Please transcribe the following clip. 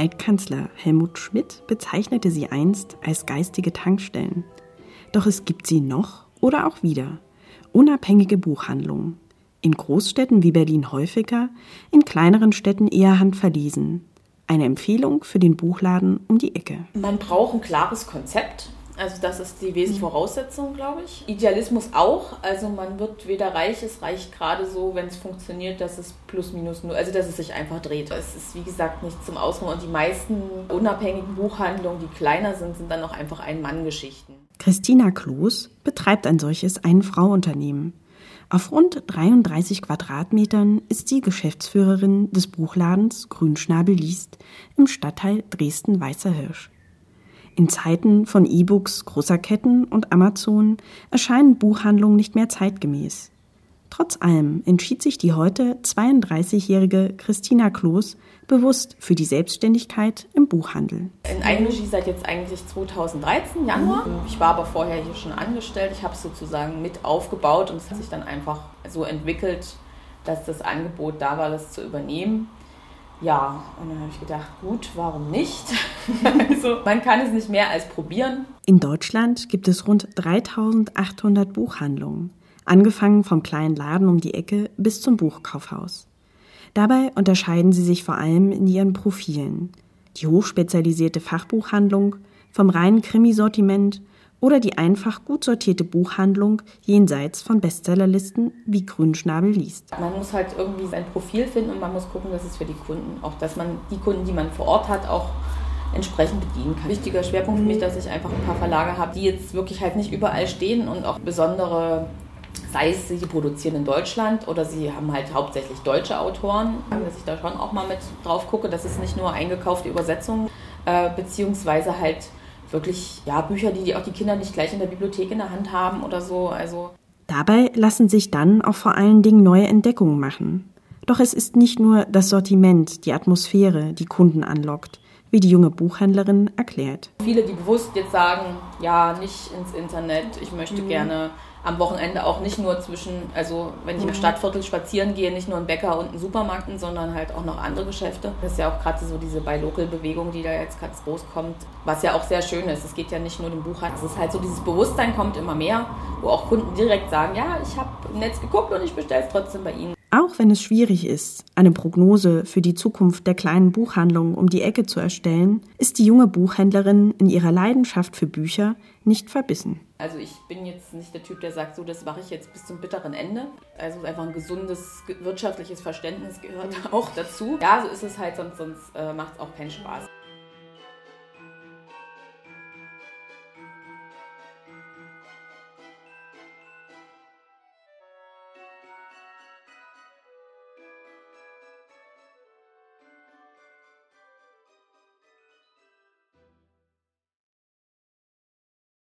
Altkanzler Helmut Schmidt bezeichnete sie einst als geistige Tankstellen. Doch es gibt sie noch oder auch wieder. Unabhängige Buchhandlungen. In Großstädten wie Berlin häufiger, in kleineren Städten eher handverlesen. Eine Empfehlung für den Buchladen um die Ecke. Man braucht ein klares Konzept. Also das ist die wesentliche Voraussetzung, glaube ich. Idealismus auch. Also man wird weder reich, es reicht gerade so, wenn es funktioniert, dass es plus minus null, also dass es sich einfach dreht. Es ist wie gesagt nicht zum Ausruhen und die meisten unabhängigen Buchhandlungen, die kleiner sind, sind dann auch einfach Ein-Mann-Geschichten. Christina Kloß betreibt ein solches Ein-Frau-Unternehmen. Auf rund 33 Quadratmetern ist sie Geschäftsführerin des Buchladens Grünschnabel liest im Stadtteil Dresden-Weißer Hirsch. In Zeiten von E-Books großer Ketten und Amazon erscheinen Buchhandlungen nicht mehr zeitgemäß. Trotz allem entschied sich die heute 32-jährige Christina Kloß bewusst für die Selbstständigkeit im Buchhandel. In Eigenregie seit jetzt eigentlich 2013, Januar. Ich war aber vorher hier schon angestellt. Ich habe es sozusagen mit aufgebaut und es hat sich dann einfach so entwickelt, dass das Angebot da war, das zu übernehmen. Ja, und dann habe ich gedacht, gut, warum nicht? also, man kann es nicht mehr als probieren. In Deutschland gibt es rund 3800 Buchhandlungen, angefangen vom kleinen Laden um die Ecke bis zum Buchkaufhaus. Dabei unterscheiden sie sich vor allem in ihren Profilen. Die hochspezialisierte Fachbuchhandlung vom reinen Krimisortiment oder die einfach gut sortierte Buchhandlung jenseits von Bestsellerlisten wie Grünschnabel liest. Man muss halt irgendwie sein Profil finden und man muss gucken, dass es für die Kunden, auch dass man die Kunden, die man vor Ort hat, auch entsprechend bedienen kann. Wichtiger Schwerpunkt für mich, dass ich einfach ein paar Verlage habe, die jetzt wirklich halt nicht überall stehen und auch besondere, sei es sie produzieren in Deutschland oder sie haben halt hauptsächlich deutsche Autoren, dass ich da schon auch mal mit drauf gucke, dass es nicht nur eingekaufte Übersetzungen, äh, beziehungsweise halt wirklich ja, Bücher, die, auch die Kinder nicht gleich in der Bibliothek in der Hand haben oder so. Also Dabei lassen sich dann auch vor allen Dingen neue Entdeckungen machen. Doch es ist nicht nur das Sortiment, die Atmosphäre, die Kunden anlockt, wie die junge Buchhändlerin erklärt. Viele, die bewusst jetzt sagen, ja, nicht ins Internet, ich möchte mhm. gerne am Wochenende auch nicht nur zwischen, also wenn ich im mhm. Stadtviertel spazieren gehe, nicht nur ein Bäcker und ein Supermarkt, sondern halt auch noch andere Geschäfte. Das ist ja auch gerade so diese Buy-Local-Bewegung, die da jetzt ganz groß kommt, was ja auch sehr schön ist. Es geht ja nicht nur dem Buch an. Es ist halt so, dieses Bewusstsein kommt immer mehr, wo auch Kunden direkt sagen, ja, ich habe im Netz geguckt und ich bestelle es trotzdem bei Ihnen. Auch wenn es schwierig ist, eine Prognose für die Zukunft der kleinen Buchhandlung um die Ecke zu erstellen, ist die junge Buchhändlerin in ihrer Leidenschaft für Bücher nicht verbissen. Also ich bin jetzt nicht der Typ, der sagt, so das mache ich jetzt bis zum bitteren Ende. Also einfach ein gesundes wirtschaftliches Verständnis gehört auch dazu. Ja, so ist es halt, sonst, sonst äh, macht es auch keinen Spaß.